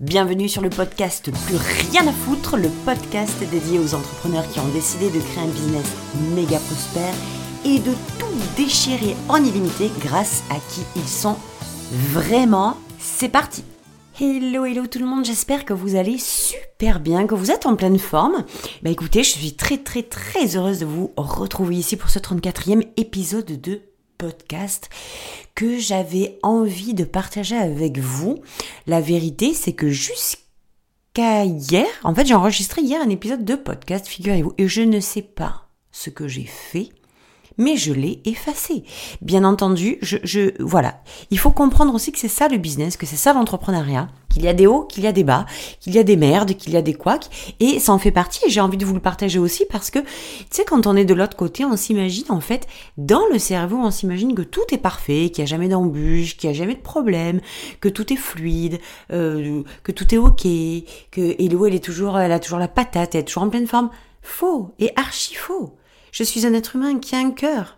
Bienvenue sur le podcast Plus rien à foutre, le podcast dédié aux entrepreneurs qui ont décidé de créer un business méga prospère et de tout déchirer en illimité grâce à qui ils sont vraiment. C'est parti Hello, hello tout le monde, j'espère que vous allez super bien, que vous êtes en pleine forme. Bah écoutez, je suis très très très heureuse de vous retrouver ici pour ce 34e épisode de que j'avais envie de partager avec vous. La vérité, c'est que jusqu'à hier, en fait, j'ai enregistré hier un épisode de podcast, figurez-vous, et je ne sais pas ce que j'ai fait mais je l'ai effacé. Bien entendu, je, je, voilà. Il faut comprendre aussi que c'est ça le business, que c'est ça l'entrepreneuriat, qu'il y a des hauts, qu'il y a des bas, qu'il y a des merdes, qu'il y a des couacs, et ça en fait partie, et j'ai envie de vous le partager aussi parce que, tu sais, quand on est de l'autre côté, on s'imagine, en fait, dans le cerveau, on s'imagine que tout est parfait, qu'il n'y a jamais d'embûche, qu'il n'y a jamais de problème, que tout est fluide, euh, que tout est ok, que Hello, elle est toujours, elle a toujours la patate, elle est toujours en pleine forme. Faux, et archi faux. Je suis un être humain qui a un cœur.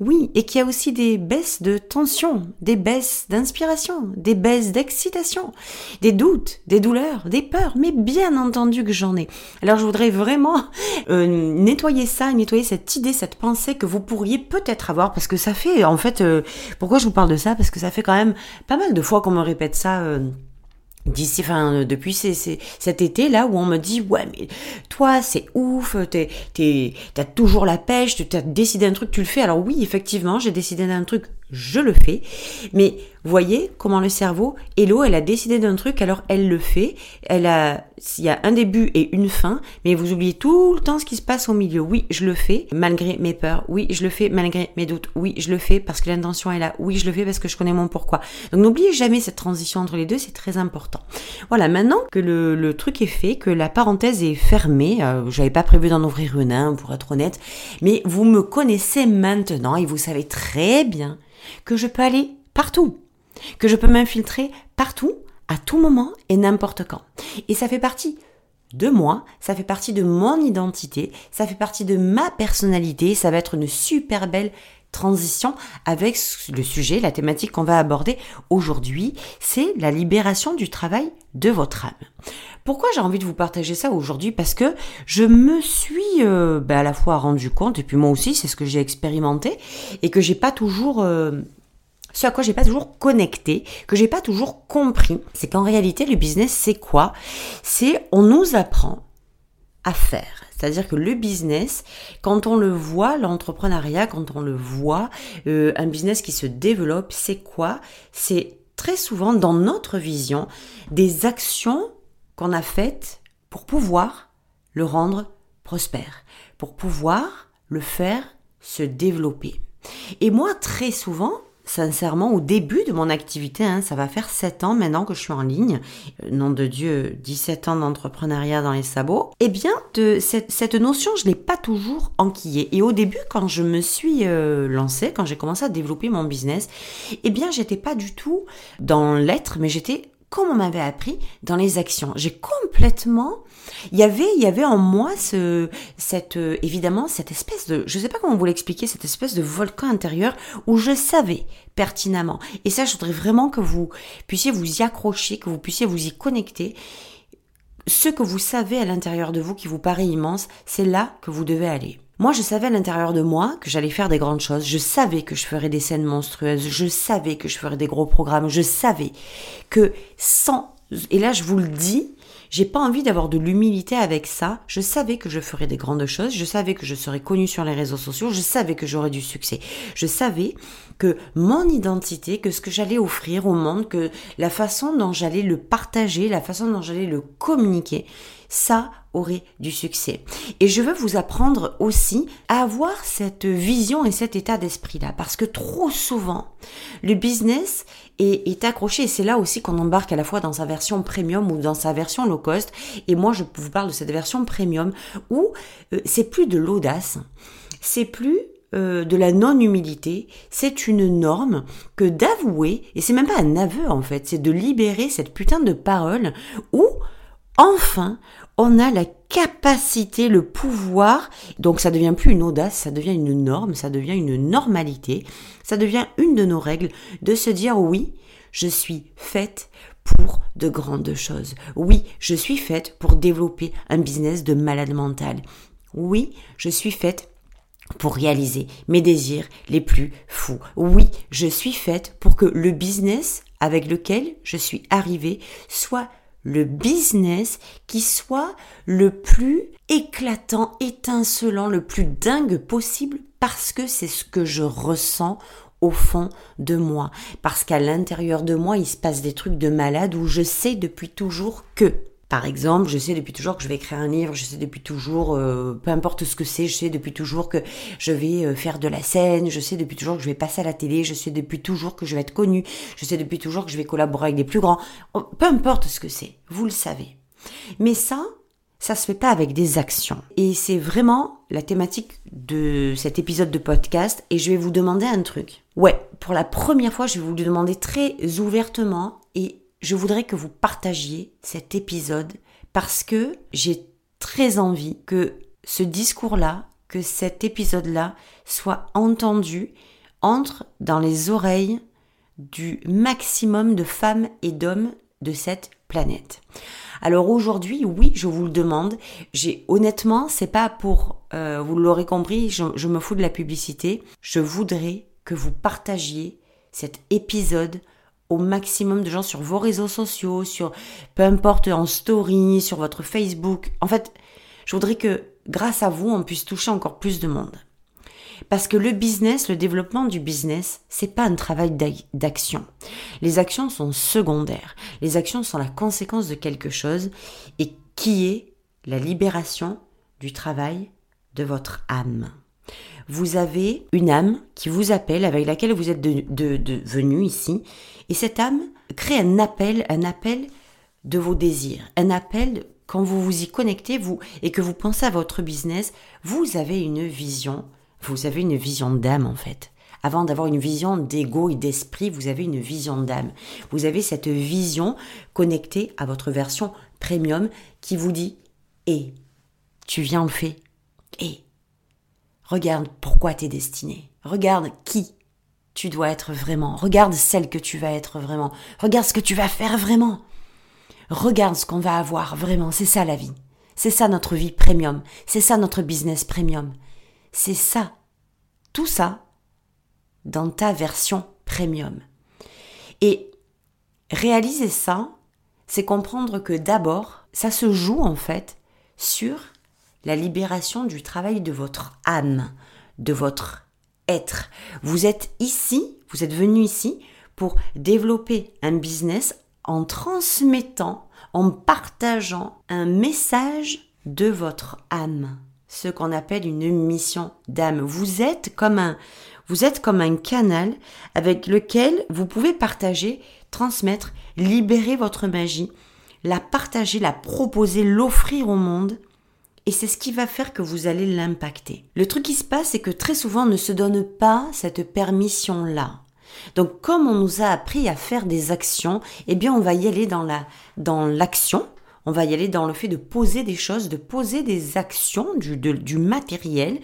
Oui, et qui a aussi des baisses de tension, des baisses d'inspiration, des baisses d'excitation, des doutes, des douleurs, des peurs, mais bien entendu que j'en ai. Alors je voudrais vraiment euh, nettoyer ça, nettoyer cette idée, cette pensée que vous pourriez peut-être avoir, parce que ça fait, en fait, euh, pourquoi je vous parle de ça? Parce que ça fait quand même pas mal de fois qu'on me répète ça. Euh, d'ici enfin euh, depuis cet été là où on me dit ouais mais toi c'est ouf t'as toujours la pêche tu décidé un truc tu le fais. Alors oui effectivement j'ai décidé d'un truc je le fais mais voyez comment le cerveau, Hello, elle a décidé d'un truc, alors elle le fait. Elle a, il y a un début et une fin, mais vous oubliez tout le temps ce qui se passe au milieu. Oui, je le fais, malgré mes peurs. Oui, je le fais, malgré mes doutes. Oui, je le fais parce que l'intention est là. Oui, je le fais parce que je connais mon pourquoi. Donc n'oubliez jamais cette transition entre les deux, c'est très important. Voilà, maintenant que le, le, truc est fait, que la parenthèse est fermée, euh, j'avais pas prévu d'en ouvrir une, hein, pour être honnête, mais vous me connaissez maintenant et vous savez très bien que je peux aller partout que je peux m'infiltrer partout, à tout moment et n'importe quand. Et ça fait partie de moi, ça fait partie de mon identité, ça fait partie de ma personnalité, ça va être une super belle transition avec le sujet, la thématique qu'on va aborder aujourd'hui, c'est la libération du travail de votre âme. Pourquoi j'ai envie de vous partager ça aujourd'hui? Parce que je me suis euh, ben, à la fois rendu compte, et puis moi aussi c'est ce que j'ai expérimenté, et que j'ai pas toujours euh, ce à quoi j'ai pas toujours connecté, que j'ai pas toujours compris, c'est qu'en réalité, le business, c'est quoi? C'est on nous apprend à faire. C'est-à-dire que le business, quand on le voit, l'entrepreneuriat, quand on le voit, euh, un business qui se développe, c'est quoi? C'est très souvent dans notre vision des actions qu'on a faites pour pouvoir le rendre prospère, pour pouvoir le faire se développer. Et moi, très souvent, sincèrement, au début de mon activité, hein, ça va faire 7 ans maintenant que je suis en ligne, euh, nom de Dieu, 17 ans d'entrepreneuriat dans les sabots, eh bien, cette, notion, je ne l'ai pas toujours enquillée. Et au début, quand je me suis euh, lancée, quand j'ai commencé à développer mon business, eh bien, j'étais pas du tout dans l'être, mais j'étais comme on m'avait appris dans les actions. J'ai complètement il y avait il y avait en moi ce cette euh, évidemment cette espèce de je sais pas comment vous l'expliquer cette espèce de volcan intérieur où je savais pertinemment. Et ça je voudrais vraiment que vous puissiez vous y accrocher que vous puissiez vous y connecter. Ce que vous savez à l'intérieur de vous qui vous paraît immense c'est là que vous devez aller moi, je savais à l'intérieur de moi que j'allais faire des grandes choses. Je savais que je ferais des scènes monstrueuses. Je savais que je ferais des gros programmes. Je savais que sans, et là, je vous le dis, j'ai pas envie d'avoir de l'humilité avec ça. Je savais que je ferais des grandes choses. Je savais que je serais connue sur les réseaux sociaux. Je savais que j'aurais du succès. Je savais que mon identité, que ce que j'allais offrir au monde, que la façon dont j'allais le partager, la façon dont j'allais le communiquer, ça aurait du succès. Et je veux vous apprendre aussi à avoir cette vision et cet état d'esprit-là, parce que trop souvent, le business est, accroché, et c'est là aussi qu'on embarque à la fois dans sa version premium ou dans sa version low cost, et moi je vous parle de cette version premium où euh, c'est plus de l'audace, c'est plus euh, de la non-humilité, c'est une norme que d'avouer, et c'est même pas un aveu en fait, c'est de libérer cette putain de parole où enfin on a la capacité, le pouvoir, donc ça devient plus une audace, ça devient une norme, ça devient une normalité, ça devient une de nos règles de se dire oui, je suis faite pour de grandes choses. Oui, je suis faite pour développer un business de malade mental. Oui, je suis faite pour réaliser mes désirs les plus fous. Oui, je suis faite pour que le business avec lequel je suis arrivée soit le business qui soit le plus éclatant, étincelant, le plus dingue possible parce que c'est ce que je ressens au fond de moi. Parce qu'à l'intérieur de moi, il se passe des trucs de malade où je sais depuis toujours que par exemple, je sais depuis toujours que je vais écrire un livre, je sais depuis toujours, euh, peu importe ce que c'est, je sais depuis toujours que je vais euh, faire de la scène, je sais depuis toujours que je vais passer à la télé, je sais depuis toujours que je vais être connue, je sais depuis toujours que je vais collaborer avec des plus grands, oh, peu importe ce que c'est, vous le savez. Mais ça, ça se fait pas avec des actions. Et c'est vraiment la thématique de cet épisode de podcast et je vais vous demander un truc. Ouais, pour la première fois, je vais vous le demander très ouvertement et je voudrais que vous partagiez cet épisode parce que j'ai très envie que ce discours-là, que cet épisode-là soit entendu, entre dans les oreilles du maximum de femmes et d'hommes de cette planète. Alors aujourd'hui, oui, je vous le demande. J'ai honnêtement, c'est pas pour, euh, vous l'aurez compris, je, je me fous de la publicité. Je voudrais que vous partagiez cet épisode au maximum de gens sur vos réseaux sociaux, sur peu importe en story, sur votre Facebook. En fait, je voudrais que grâce à vous, on puisse toucher encore plus de monde. Parce que le business, le développement du business, c'est pas un travail d'action. Les actions sont secondaires. Les actions sont la conséquence de quelque chose et qui est la libération du travail de votre âme vous avez une âme qui vous appelle, avec laquelle vous êtes de, venu ici, et cette âme crée un appel, un appel de vos désirs, un appel quand vous vous y connectez, vous et que vous pensez à votre business, vous avez une vision, vous avez une vision d'âme en fait. Avant d'avoir une vision d'ego et d'esprit, vous avez une vision d'âme. Vous avez cette vision connectée à votre version premium qui vous dit "Et tu viens le fait. Et Regarde pourquoi t'es destiné. Regarde qui tu dois être vraiment. Regarde celle que tu vas être vraiment. Regarde ce que tu vas faire vraiment. Regarde ce qu'on va avoir vraiment. C'est ça la vie. C'est ça notre vie premium. C'est ça notre business premium. C'est ça. Tout ça dans ta version premium. Et réaliser ça, c'est comprendre que d'abord, ça se joue en fait sur la libération du travail de votre âme, de votre être. Vous êtes ici, vous êtes venu ici pour développer un business en transmettant, en partageant un message de votre âme, ce qu'on appelle une mission d'âme. Vous êtes comme un vous êtes comme un canal avec lequel vous pouvez partager, transmettre, libérer votre magie, la partager, la proposer, l'offrir au monde et c'est ce qui va faire que vous allez l'impacter. Le truc qui se passe, c'est que très souvent on ne se donne pas cette permission-là. Donc comme on nous a appris à faire des actions, eh bien on va y aller dans la dans l'action, on va y aller dans le fait de poser des choses, de poser des actions, du, du matériel,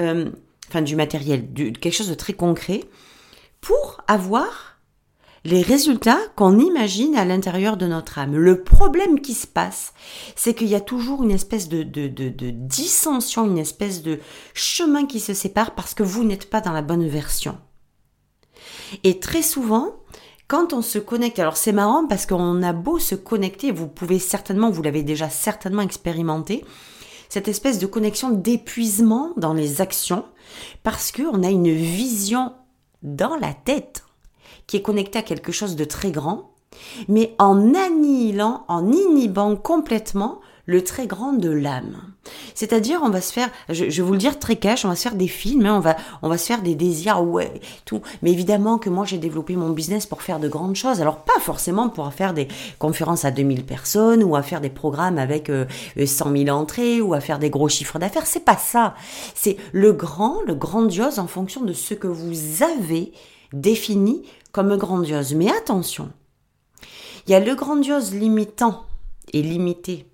euh, enfin du matériel, quelque chose de très concret, pour avoir les résultats qu'on imagine à l'intérieur de notre âme. Le problème qui se passe, c'est qu'il y a toujours une espèce de, dissension, une espèce de chemin qui se sépare parce que vous n'êtes pas dans la bonne version. Et très souvent, quand on se connecte, alors c'est marrant parce qu'on a beau se connecter, vous pouvez certainement, vous l'avez déjà certainement expérimenté, cette espèce de connexion d'épuisement dans les actions parce qu'on a une vision dans la tête qui est connecté à quelque chose de très grand, mais en annihilant, en inhibant complètement le très grand de l'âme. C'est-à-dire, on va se faire, je, vais vous le dire très cash, on va se faire des films, hein, on va, on va se faire des désirs, ouais, tout. Mais évidemment que moi, j'ai développé mon business pour faire de grandes choses. Alors, pas forcément pour faire des conférences à 2000 personnes ou à faire des programmes avec 100 euh, 000 euh, entrées ou à faire des gros chiffres d'affaires. C'est pas ça. C'est le grand, le grandiose en fonction de ce que vous avez défini comme grandiose. Mais attention, il y a le grandiose limitant et limité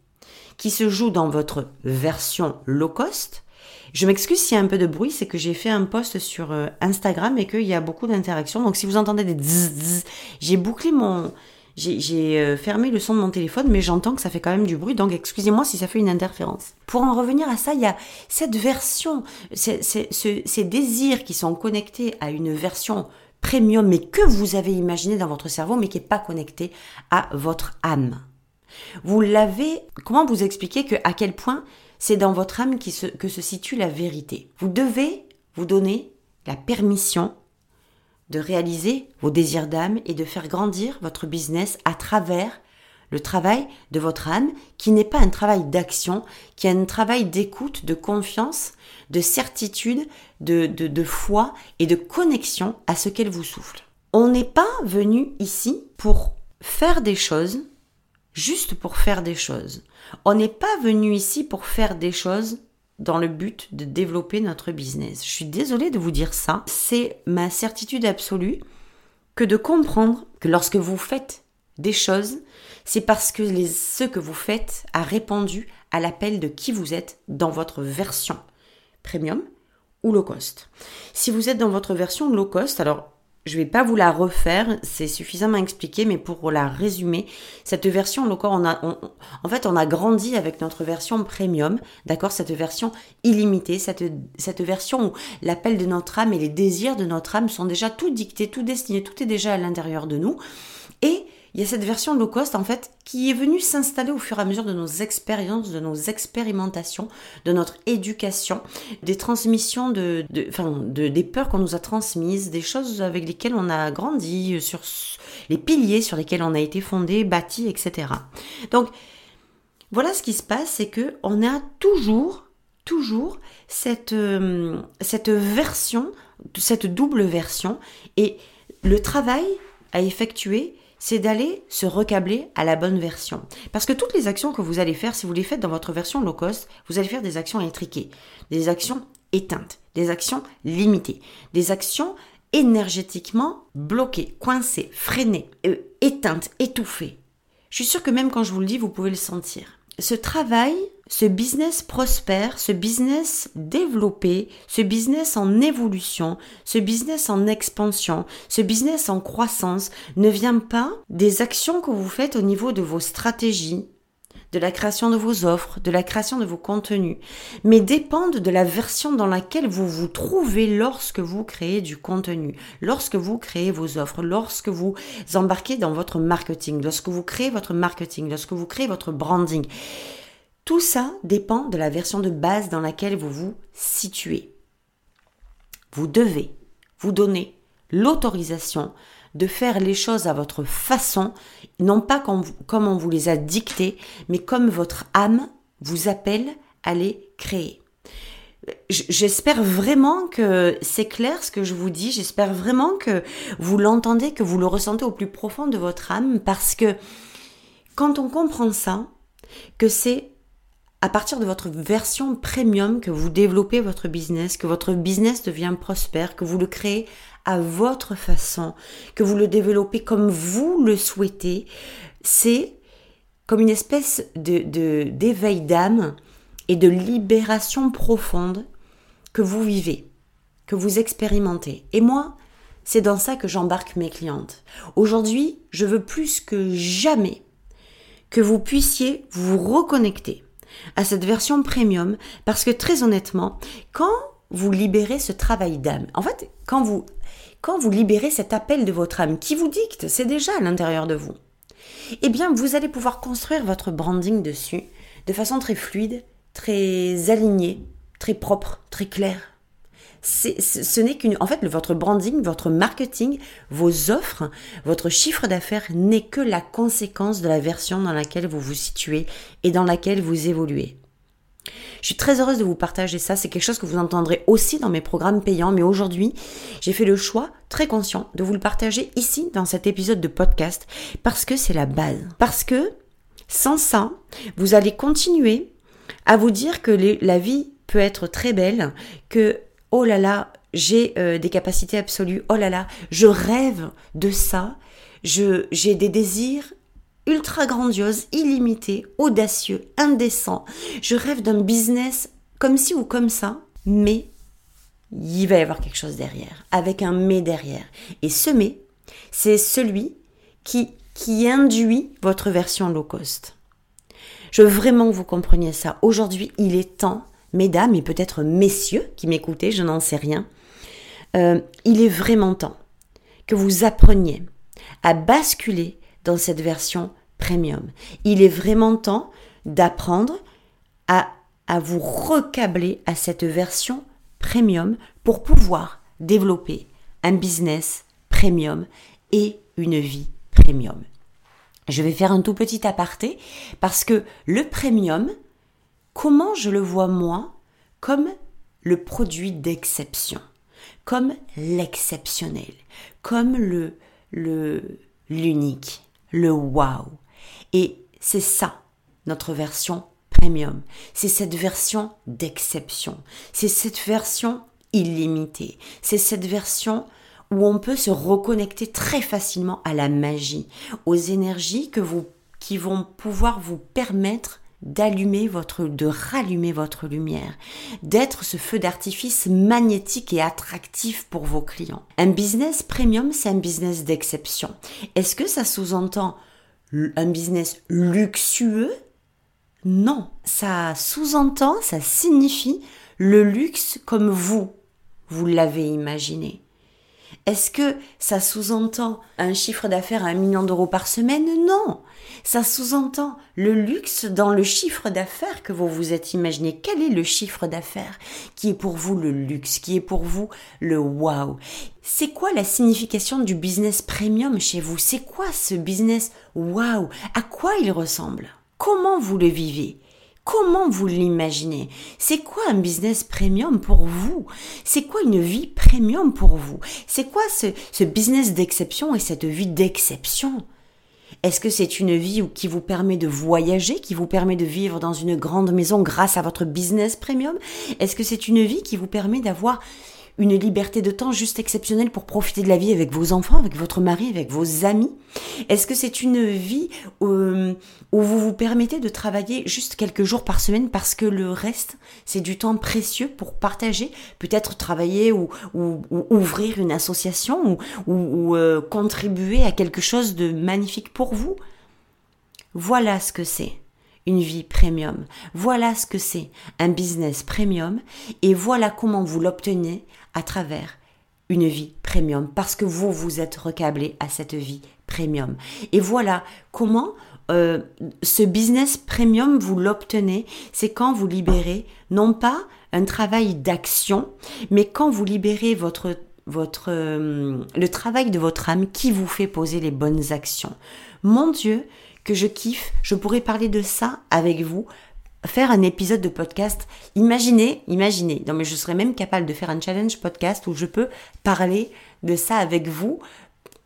qui se joue dans votre version low cost. Je m'excuse s'il y a un peu de bruit, c'est que j'ai fait un post sur euh, Instagram et qu'il y a beaucoup d'interactions. Donc si vous entendez des zzz, j'ai bouclé mon J'ai euh, fermé le son de mon téléphone, mais j'entends que ça fait quand même du bruit, donc excusez-moi si ça fait une interférence. Pour en revenir à ça, il y a cette version, ces désirs qui sont connectés à une version premium, mais que vous avez imaginé dans votre cerveau, mais qui n'est pas connecté à votre âme. Vous l'avez, comment vous expliquer que à quel point c'est dans votre âme que se situe la vérité? Vous devez vous donner la permission de réaliser vos désirs d'âme et de faire grandir votre business à travers le travail de votre âme, qui n'est pas un travail d'action, qui est un travail d'écoute, de confiance, de certitude, de, foi et de connexion à ce qu'elle vous souffle. On n'est pas venu ici pour faire des choses juste pour faire des choses. On n'est pas venu ici pour faire des choses dans le but de développer notre business. Je suis désolée de vous dire ça. C'est ma certitude absolue que de comprendre que lorsque vous faites des choses, c'est parce que ce que vous faites a répondu à l'appel de qui vous êtes dans votre version premium ou low cost. Si vous êtes dans votre version low cost, alors je vais pas vous la refaire, c'est suffisamment expliqué, mais pour la résumer, cette version, on a, en fait, on a grandi avec notre version premium, d'accord, cette version illimitée, cette, cette version où l'appel de notre âme et les désirs de notre âme sont déjà tout dictés, tout destinés, tout est déjà à l'intérieur de nous, et il y a cette version low cost en fait qui est venue s'installer au fur et à mesure de nos expériences, de nos expérimentations, de notre éducation, des transmissions de, enfin, de des peurs qu'on nous a transmises, des choses avec lesquelles on a grandi, sur les piliers sur lesquels on a été fondé, bâti, etc. Donc voilà ce qui se passe, c'est que on a toujours, toujours cette euh, cette version, cette double version et le travail à effectuer c'est d'aller se recabler à la bonne version. Parce que toutes les actions que vous allez faire, si vous les faites dans votre version low cost, vous allez faire des actions intriquées, des actions éteintes, des actions limitées, des actions énergétiquement bloquées, coincées, freinées, euh, éteintes, étouffées. Je suis sûre que même quand je vous le dis, vous pouvez le sentir ce travail, ce business prospère, ce business développé, ce business en évolution, ce business en expansion, ce business en croissance ne vient pas des actions que vous faites au niveau de vos stratégies, de la création de vos offres, de la création de vos contenus, mais dépendent de la version dans laquelle vous vous trouvez lorsque vous créez du contenu, lorsque vous créez vos offres, lorsque vous embarquez dans votre marketing, lorsque vous créez votre marketing, lorsque vous créez votre branding. Tout ça dépend de la version de base dans laquelle vous vous situez. Vous devez vous donner l'autorisation de faire les choses à votre façon, non pas comme, on vous les a dictées, mais comme votre âme vous appelle à les créer. J'espère vraiment que c'est clair ce que je vous dis. J'espère vraiment que vous l'entendez, que vous le ressentez au plus profond de votre âme, parce que quand on comprend ça, que c'est à partir de votre version premium que vous développez votre business, que votre business devient prospère, que vous le créez à votre façon, que vous le développez comme vous le souhaitez, c'est comme une espèce de d'éveil d'âme et de libération profonde que vous vivez, que vous expérimentez. Et moi, c'est dans ça que j'embarque mes clientes. Aujourd'hui, je veux plus que jamais que vous puissiez vous reconnecter à cette version premium parce que très honnêtement, quand vous libérez ce travail d'âme, en fait, quand vous libérez cet appel de votre âme qui vous dicte, c'est déjà à l'intérieur de vous, eh bien vous allez pouvoir construire votre branding dessus de façon très fluide, très alignée, très propre, très claire. Ce n'est qu'une, en fait, votre branding, votre marketing, vos offres, votre chiffre d'affaires n'est que la conséquence de la version dans laquelle vous vous situez et dans laquelle vous évoluez. Je suis très heureuse de vous partager ça. C'est quelque chose que vous entendrez aussi dans mes programmes payants. Mais aujourd'hui, j'ai fait le choix très conscient de vous le partager ici dans cet épisode de podcast parce que c'est la base. Parce que sans ça, vous allez continuer à vous dire que la vie peut être très belle, que oh là là, j'ai euh, des capacités absolues, oh là là, je rêve de ça, j'ai des désirs ultra grandiose, illimité, audacieux, indécent. Je rêve d'un business comme ci ou comme ça, mais il va y avoir quelque chose derrière, avec un mais derrière. Et ce mais, c'est celui qui qui induit votre version low cost. Je veux vraiment que vous compreniez ça. Aujourd'hui, il est temps, mesdames et peut-être messieurs qui m'écoutez, je n'en sais rien, euh, il est vraiment temps que vous appreniez à basculer dans cette version premium. Il est vraiment temps d'apprendre à, à vous recabler à cette version premium pour pouvoir développer un business premium et une vie premium. Je vais faire un tout petit aparté parce que le premium, comment je le vois moi Comme le produit d'exception, comme l'exceptionnel, comme le le l'unique, le wow. Et c'est ça notre version premium. C'est cette version d'exception. C'est cette version illimitée. C'est cette version où on peut se reconnecter très facilement à la magie, aux énergies que qui vont pouvoir vous permettre d'allumer votre, de rallumer votre lumière, d'être ce feu d'artifice magnétique et attractif pour vos clients. Un business premium, c'est un business d'exception. Est-ce que ça sous-entend un business luxueux? Non, ça sous-entend, ça signifie le luxe comme vous, vous l'avez imaginé. Est-ce que ça sous-entend un chiffre d'affaires à un million d'euros par semaine? Non. Ça sous-entend le luxe dans le chiffre d'affaires que vous vous êtes imaginé. Quel est le chiffre d'affaires qui est pour vous le luxe, qui est pour vous le wow? C'est quoi la signification du business premium chez vous? C'est quoi ce business wow? À quoi il ressemble? Comment vous le vivez? Comment vous l'imaginez? C'est quoi un business premium pour vous? C'est quoi une vie premium pour vous? C'est quoi ce, business d'exception et cette vie d'exception? Est-ce que c'est une vie qui vous permet de voyager, qui vous permet de vivre dans une grande maison grâce à votre business premium? Est-ce que c'est une vie qui vous permet d'avoir une liberté de temps juste exceptionnelle pour profiter de la vie avec vos enfants, avec votre mari, avec vos amis. Est-ce que c'est une vie euh, où, vous vous permettez de travailler juste quelques jours par semaine parce que le reste, c'est du temps précieux pour partager, peut-être travailler ou, ouvrir une association ou, euh, contribuer à quelque chose de magnifique pour vous? Voilà ce que c'est une vie premium. Voilà ce que c'est un business premium et voilà comment vous l'obtenez à travers une vie premium parce que vous vous êtes recablé à cette vie premium. Et voilà comment euh, ce business premium vous l'obtenez, c'est quand vous libérez non pas un travail d'action, mais quand vous libérez votre votre euh, le travail de votre âme qui vous fait poser les bonnes actions. Mon Dieu, que je kiffe, je pourrais parler de ça avec vous faire un épisode de podcast. Imaginez, imaginez. Non, mais je serais même capable de faire un challenge podcast où je peux parler de ça avec vous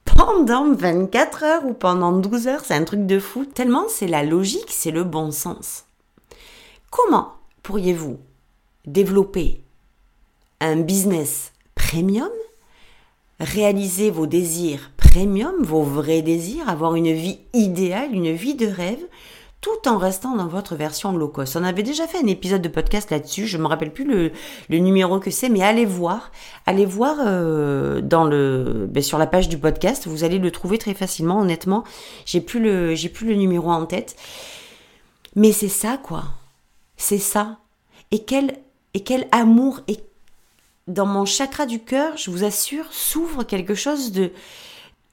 pendant 24 heures ou pendant 12 heures. C'est un truc de fou. Tellement c'est la logique, c'est le bon sens. Comment pourriez-vous développer un business premium, réaliser vos désirs premium, vos vrais désirs, avoir une vie idéale, une vie de rêve, tout en restant dans votre version low cost. On avait déjà fait un épisode de podcast là-dessus, je me rappelle plus le, numéro que c'est, mais allez voir, allez voir euh, ben, sur la page du podcast, vous allez le trouver très facilement. Honnêtement, j'ai plus le, plus le numéro en tête, mais c'est ça quoi, c'est ça. Et quel, et quel amour et dans mon chakra du cœur, je vous assure, s'ouvre quelque chose de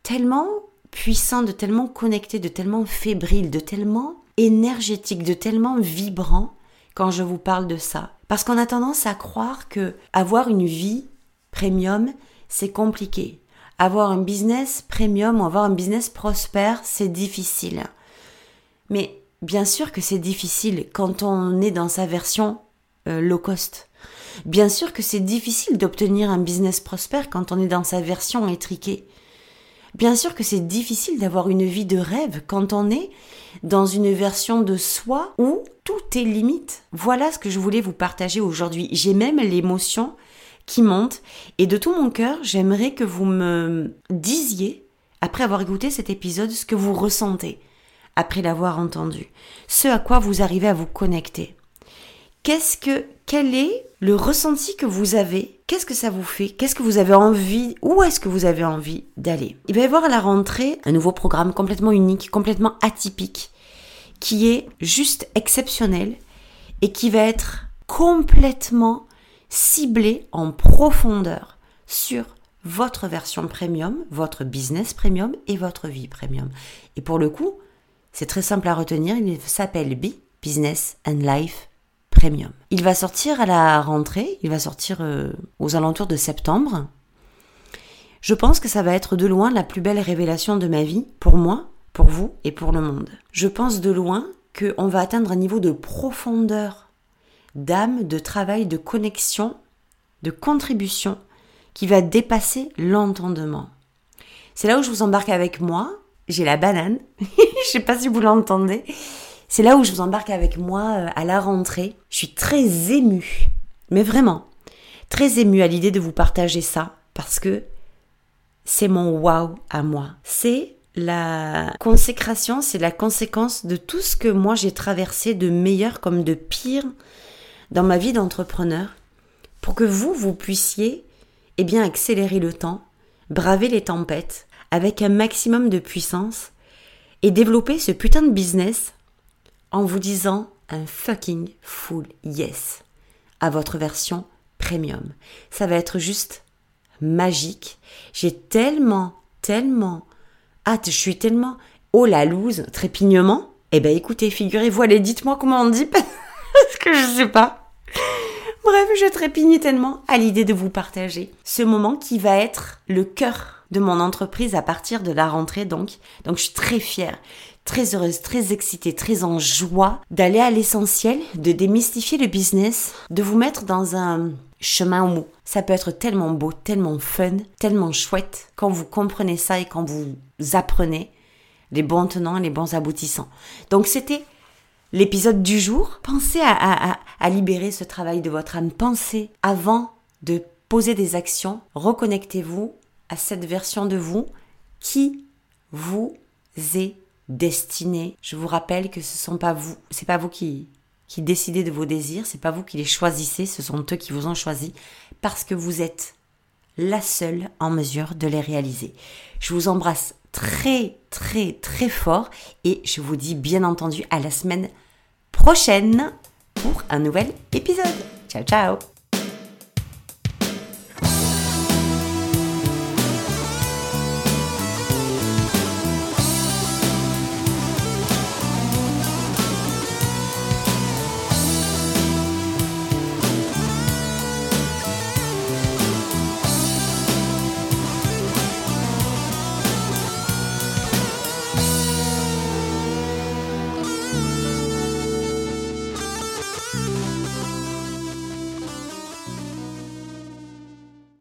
tellement puissant, de tellement connecté, de tellement fébrile, de tellement énergétique, de tellement vibrant quand je vous parle de ça. Parce qu'on a tendance à croire que avoir une vie premium, c'est compliqué. Avoir un business premium ou avoir un business prospère, c'est difficile. Mais bien sûr que c'est difficile quand on est dans sa version euh, low cost. Bien sûr que c'est difficile d'obtenir un business prospère quand on est dans sa version étriquée. Bien sûr que c'est difficile d'avoir une vie de rêve quand on est dans une version de soi où tout est limite. Voilà ce que je voulais vous partager aujourd'hui. J'ai même l'émotion qui monte et de tout mon cœur, j'aimerais que vous me disiez, après avoir écouté cet épisode, ce que vous ressentez après l'avoir entendu, ce à quoi vous arrivez à vous connecter. qu'est-ce que, quel est le ressenti que vous avez Qu'est-ce que ça vous fait? Qu'est-ce que vous avez envie? Où est-ce que vous avez envie d'aller? Il va y avoir à la rentrée un nouveau programme complètement unique, complètement atypique, qui est juste exceptionnel et qui va être complètement ciblé en profondeur sur votre version premium, votre business premium et votre vie premium. Et pour le coup, c'est très simple à retenir, il s'appelle B, Business and Life Il va sortir à la rentrée, il va sortir euh, aux alentours de septembre. Je pense que ça va être de loin la plus belle révélation de ma vie, pour moi, pour vous et pour le monde. Je pense de loin qu'on va atteindre un niveau de profondeur, d'âme, de travail, de connexion, de contribution qui va dépasser l'entendement. C'est là où je vous embarque avec moi. J'ai la banane. je sais pas si vous l'entendez. C'est là où je vous embarque avec moi euh, à la rentrée. Je suis très émue. Mais vraiment, très émue à l'idée de vous partager ça parce que c'est mon wow à moi. C'est la consécration, c'est la conséquence de tout ce que moi j'ai traversé de meilleur comme de pire dans ma vie d'entrepreneur pour que vous, vous puissiez eh bien accélérer le temps, braver les tempêtes avec un maximum de puissance et développer ce putain de business en vous disant un fucking full yes à votre version premium. Ça va être juste magique. J'ai tellement, tellement hâte, je suis tellement oh la loose, trépignement. Eh ben écoutez, figurez-vous, allez, dites-moi comment on dit parce que je sais pas. Bref, je trépigne tellement à l'idée de vous partager ce moment qui va être le cœur de mon entreprise à partir de la rentrée donc. Donc je suis très fière, très heureuse, très excitée, très en joie d'aller à l'essentiel, de démystifier le business, de vous mettre dans un chemin où ça peut être tellement beau, tellement fun, tellement chouette quand vous comprenez ça et quand vous apprenez les bons tenants les bons aboutissants. Donc c'était l'épisode du jour. Pensez à, libérer ce travail de votre âme. Pensez avant de poser des actions. Reconnectez-vous à cette version de vous qui vous est destinée. Je vous rappelle que ce sont pas vous, c'est pas vous qui qui décidez de vos désirs, c'est pas vous qui les choisissez, ce sont eux qui vous ont choisi parce que vous êtes la seule en mesure de les réaliser. Je vous embrasse très très très fort et je vous dis bien entendu à la semaine prochaine pour un nouvel épisode. Ciao ciao